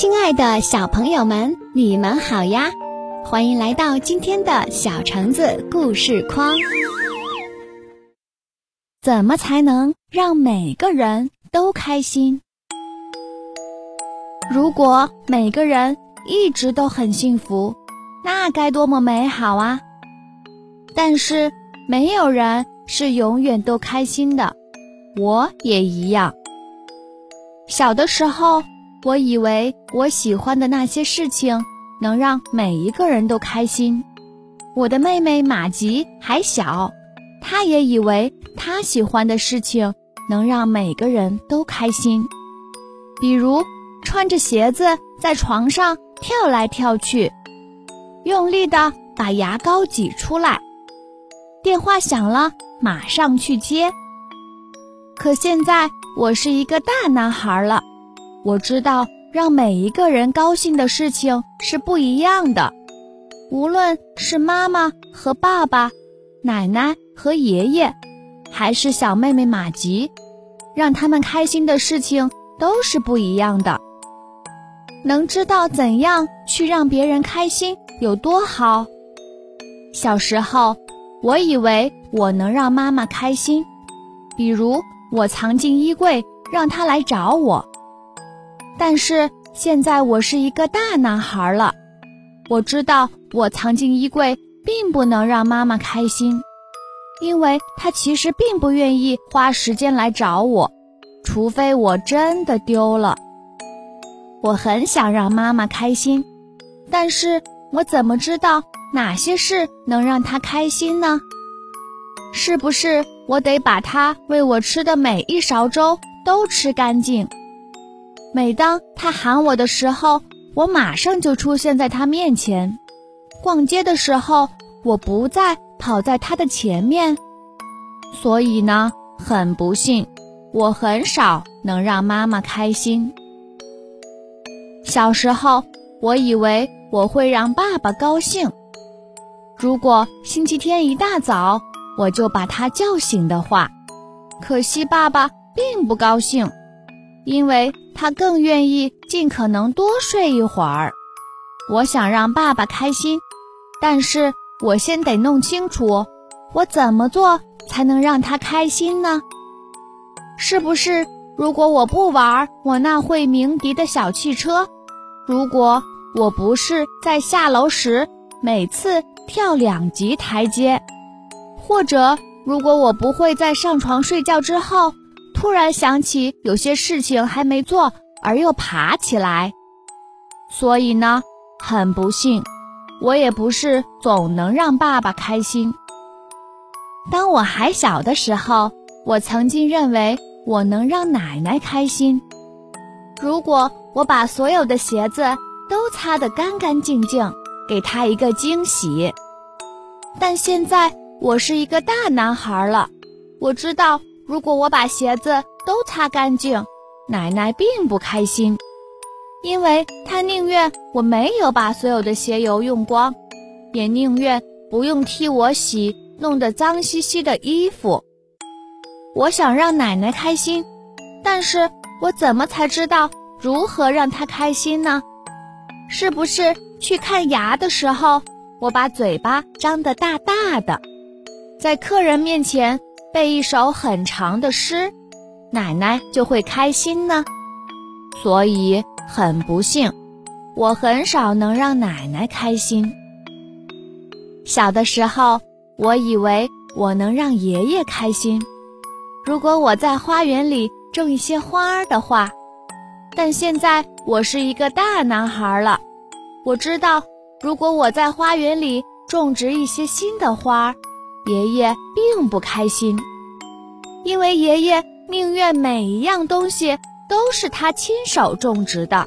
亲爱的小朋友们，你们好呀！欢迎来到今天的小橙子故事框。怎么才能让每个人都开心？如果每个人一直都很幸福，那该多么美好啊！但是没有人是永远都开心的，我也一样。小的时候。我以为我喜欢的那些事情能让每一个人都开心。我的妹妹玛吉还小，她也以为她喜欢的事情能让每个人都开心，比如穿着鞋子在床上跳来跳去，用力的把牙膏挤出来，电话响了马上去接。可现在我是一个大男孩了。我知道，让每一个人高兴的事情是不一样的。无论是妈妈和爸爸、奶奶和爷爷，还是小妹妹玛吉，让他们开心的事情都是不一样的。能知道怎样去让别人开心有多好？小时候，我以为我能让妈妈开心，比如我藏进衣柜，让她来找我。但是现在我是一个大男孩了，我知道我藏进衣柜并不能让妈妈开心，因为她其实并不愿意花时间来找我，除非我真的丢了。我很想让妈妈开心，但是我怎么知道哪些事能让她开心呢？是不是我得把她喂我吃的每一勺粥都吃干净？每当他喊我的时候，我马上就出现在他面前。逛街的时候，我不再跑在他的前面。所以呢，很不幸，我很少能让妈妈开心。小时候，我以为我会让爸爸高兴。如果星期天一大早我就把他叫醒的话，可惜爸爸并不高兴。因为他更愿意尽可能多睡一会儿。我想让爸爸开心，但是我先得弄清楚，我怎么做才能让他开心呢？是不是如果我不玩我那会鸣笛的小汽车，如果我不是在下楼时每次跳两级台阶，或者如果我不会在上床睡觉之后。突然想起有些事情还没做，而又爬起来，所以呢，很不幸，我也不是总能让爸爸开心。当我还小的时候，我曾经认为我能让奶奶开心。如果我把所有的鞋子都擦得干干净净，给她一个惊喜。但现在我是一个大男孩了，我知道。如果我把鞋子都擦干净，奶奶并不开心，因为她宁愿我没有把所有的鞋油用光，也宁愿不用替我洗弄得脏兮兮的衣服。我想让奶奶开心，但是我怎么才知道如何让她开心呢？是不是去看牙的时候，我把嘴巴张得大大的，在客人面前？背一首很长的诗，奶奶就会开心呢。所以很不幸，我很少能让奶奶开心。小的时候，我以为我能让爷爷开心，如果我在花园里种一些花儿的话。但现在我是一个大男孩了，我知道，如果我在花园里种植一些新的花儿。爷爷并不开心，因为爷爷宁愿每一样东西都是他亲手种植的。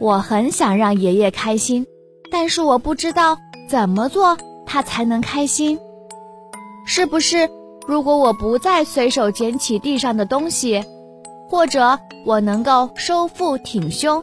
我很想让爷爷开心，但是我不知道怎么做他才能开心。是不是如果我不再随手捡起地上的东西，或者我能够收腹挺胸，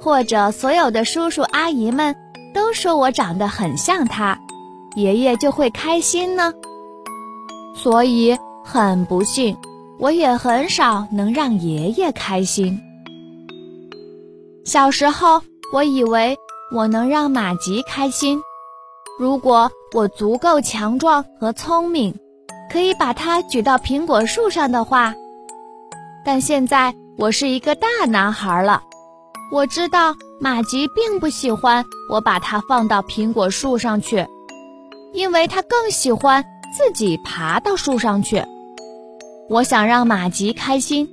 或者所有的叔叔阿姨们都说我长得很像他？爷爷就会开心呢，所以很不幸，我也很少能让爷爷开心。小时候，我以为我能让马吉开心，如果我足够强壮和聪明，可以把它举到苹果树上的话。但现在我是一个大男孩了，我知道马吉并不喜欢我把它放到苹果树上去，因为他更喜欢自己爬到树上去。我想让马吉开心，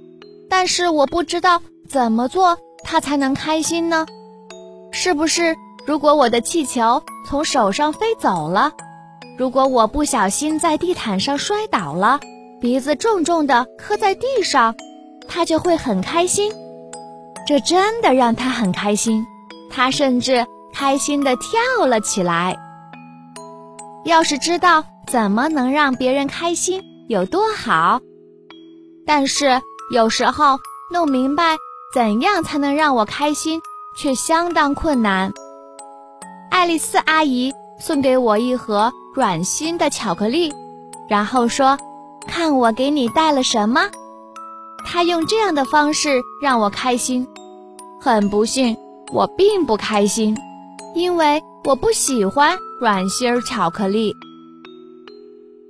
但是我不知道怎么做。他才能开心呢，是不是？如果我的气球从手上飞走了，如果我不小心在地毯上摔倒了，鼻子重重的磕在地上，他就会很开心。这真的让他很开心，他甚至开心的跳了起来。要是知道怎么能让别人开心有多好，但是有时候弄明白。怎样才能让我开心，却相当困难。爱丽丝阿姨送给我一盒软心的巧克力，然后说：“看我给你带了什么。”她用这样的方式让我开心。很不幸，我并不开心，因为我不喜欢软心儿巧克力。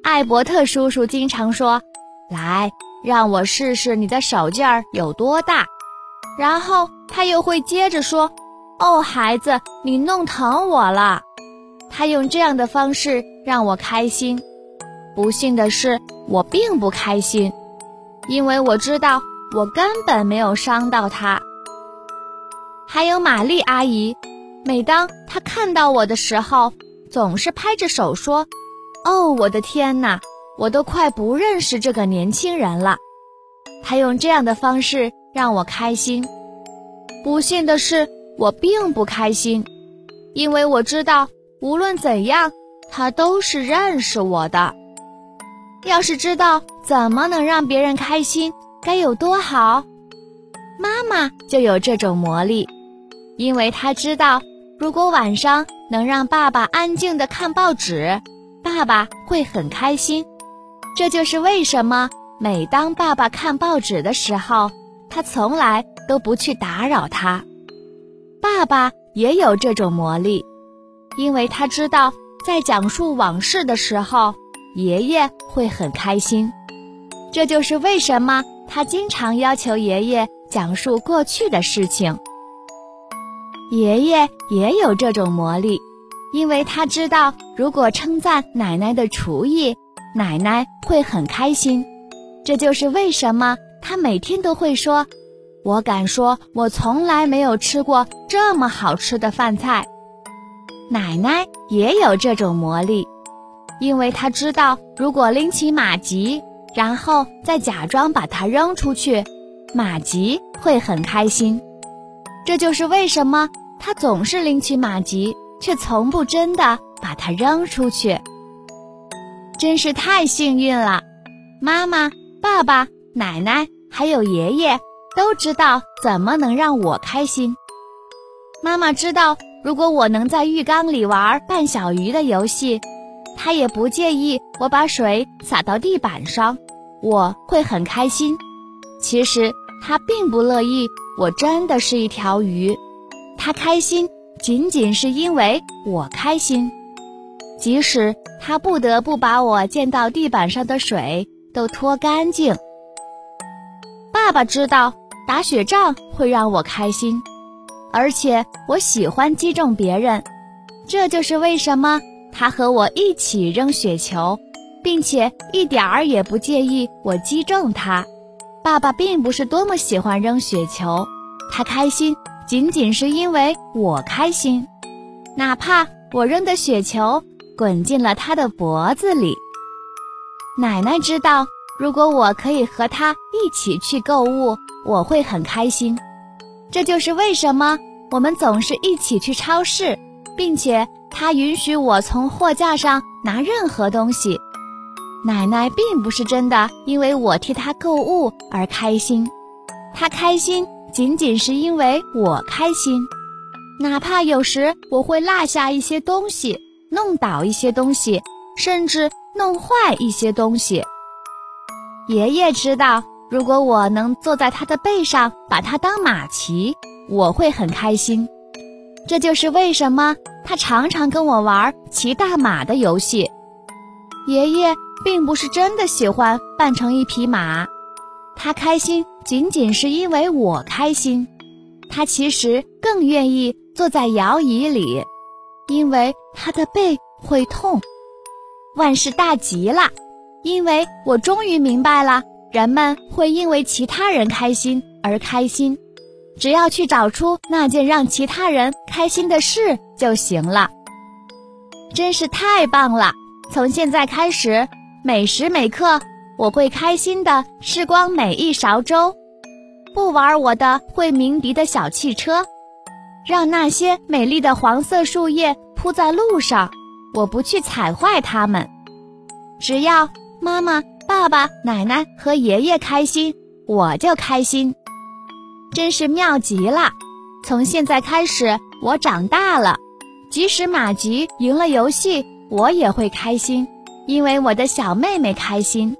艾伯特叔叔经常说：“来，让我试试你的手劲儿有多大。”然后他又会接着说：“哦，孩子，你弄疼我了。”他用这样的方式让我开心。不幸的是，我并不开心，因为我知道我根本没有伤到他。还有玛丽阿姨，每当他看到我的时候，总是拍着手说：“哦，我的天哪，我都快不认识这个年轻人了。”他用这样的方式。让我开心。不幸的是，我并不开心，因为我知道无论怎样，他都是认识我的。要是知道怎么能让别人开心，该有多好！妈妈就有这种魔力，因为他知道，如果晚上能让爸爸安静的看报纸，爸爸会很开心。这就是为什么每当爸爸看报纸的时候。他从来都不去打扰他。爸爸也有这种魔力，因为他知道在讲述往事的时候，爷爷会很开心。这就是为什么他经常要求爷爷讲述过去的事情。爷爷也有这种魔力，因为他知道如果称赞奶奶的厨艺，奶奶会很开心。这就是为什么。他每天都会说：“我敢说，我从来没有吃过这么好吃的饭菜。”奶奶也有这种魔力，因为她知道，如果拎起马吉，然后再假装把它扔出去，马吉会很开心。这就是为什么他总是拎起马吉，却从不真的把它扔出去。真是太幸运了，妈妈、爸爸、奶奶。还有爷爷都知道怎么能让我开心。妈妈知道，如果我能在浴缸里玩扮小鱼的游戏，她也不介意我把水洒到地板上，我会很开心。其实他并不乐意我真的是一条鱼，他开心仅仅是因为我开心。即使他不得不把我溅到地板上的水都拖干净。爸爸知道打雪仗会让我开心，而且我喜欢击中别人，这就是为什么他和我一起扔雪球，并且一点儿也不介意我击中他。爸爸并不是多么喜欢扔雪球，他开心仅仅是因为我开心，哪怕我扔的雪球滚进了他的脖子里。奶奶知道。如果我可以和他一起去购物，我会很开心。这就是为什么我们总是一起去超市，并且他允许我从货架上拿任何东西。奶奶并不是真的因为我替她购物而开心，她开心仅仅是因为我开心。哪怕有时我会落下一些东西，弄倒一些东西，甚至弄坏一些东西。爷爷知道，如果我能坐在他的背上，把他当马骑，我会很开心。这就是为什么他常常跟我玩骑大马的游戏。爷爷并不是真的喜欢扮成一匹马，他开心仅仅是因为我开心。他其实更愿意坐在摇椅里，因为他的背会痛。万事大吉了，因为我终于明白了，人们会因为其他人开心而开心。只要去找出那件让其他人开心的事就行了。真是太棒了！从现在开始，每时每刻我会开心的吃光每一勺粥，不玩我的会鸣笛的小汽车，让那些美丽的黄色树叶铺在路上，我不去踩坏它们。只要妈妈、爸爸、奶奶和爷爷开心，我就开心。真是妙极了！从现在开始，我长大了，即使马吉赢了游戏，我也会开心，因为我的小妹妹开心。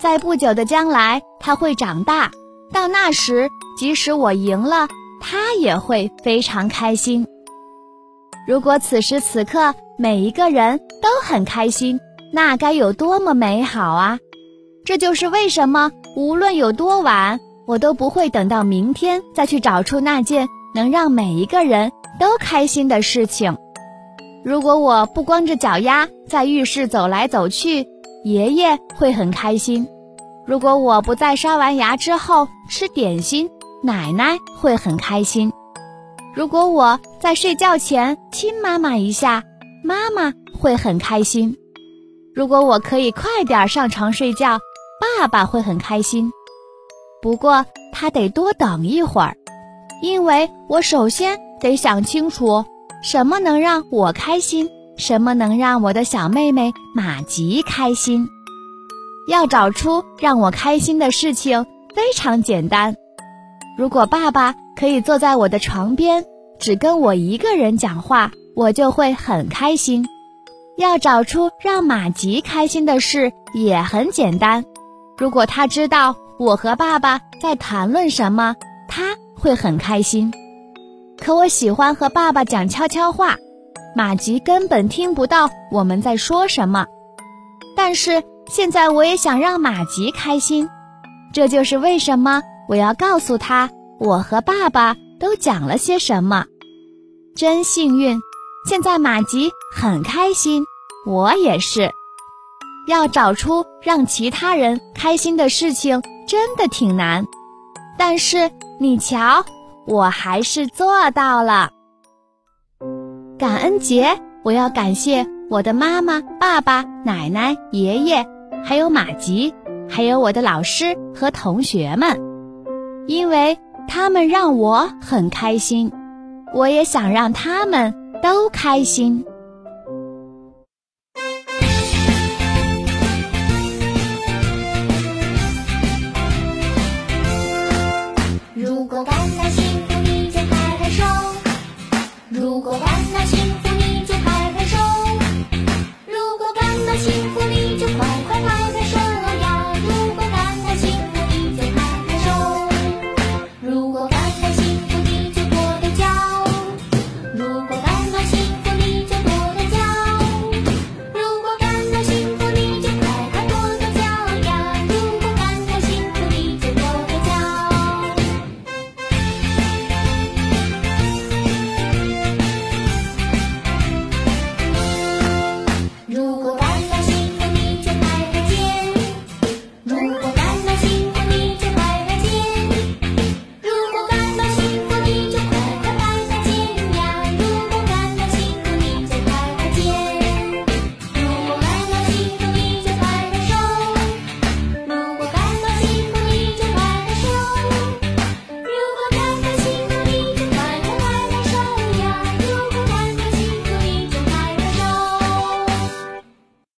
在不久的将来，她会长大，到那时，即使我赢了，她也会非常开心。如果此时此刻每一个人都很开心，那该有多么美好啊！这就是为什么无论有多晚。我都不会等到明天再去找出那件能让每一个人都开心的事情。如果我不光着脚丫在浴室走来走去，爷爷会很开心；如果我不在刷完牙之后吃点心，奶奶会很开心；如果我在睡觉前亲妈妈一下，妈妈会很开心；如果我可以快点上床睡觉，爸爸会很开心。不过他得多等一会儿，因为我首先得想清楚什么能让我开心，什么能让我的小妹妹玛吉开心。要找出让我开心的事情非常简单。如果爸爸可以坐在我的床边，只跟我一个人讲话，我就会很开心。要找出让玛吉开心的事也很简单。如果他知道。我和爸爸在谈论什么，他会很开心。可我喜欢和爸爸讲悄悄话，马吉根本听不到我们在说什么。但是现在我也想让马吉开心，这就是为什么我要告诉他我和爸爸都讲了些什么。真幸运，现在马吉很开心，我也是。要找出让其他人开心的事情。真的挺难，但是你瞧，我还是做到了。感恩节，我要感谢我的妈妈、爸爸、奶奶、爷爷，还有马吉，还有我的老师和同学们，因为他们让我很开心，我也想让他们都开心。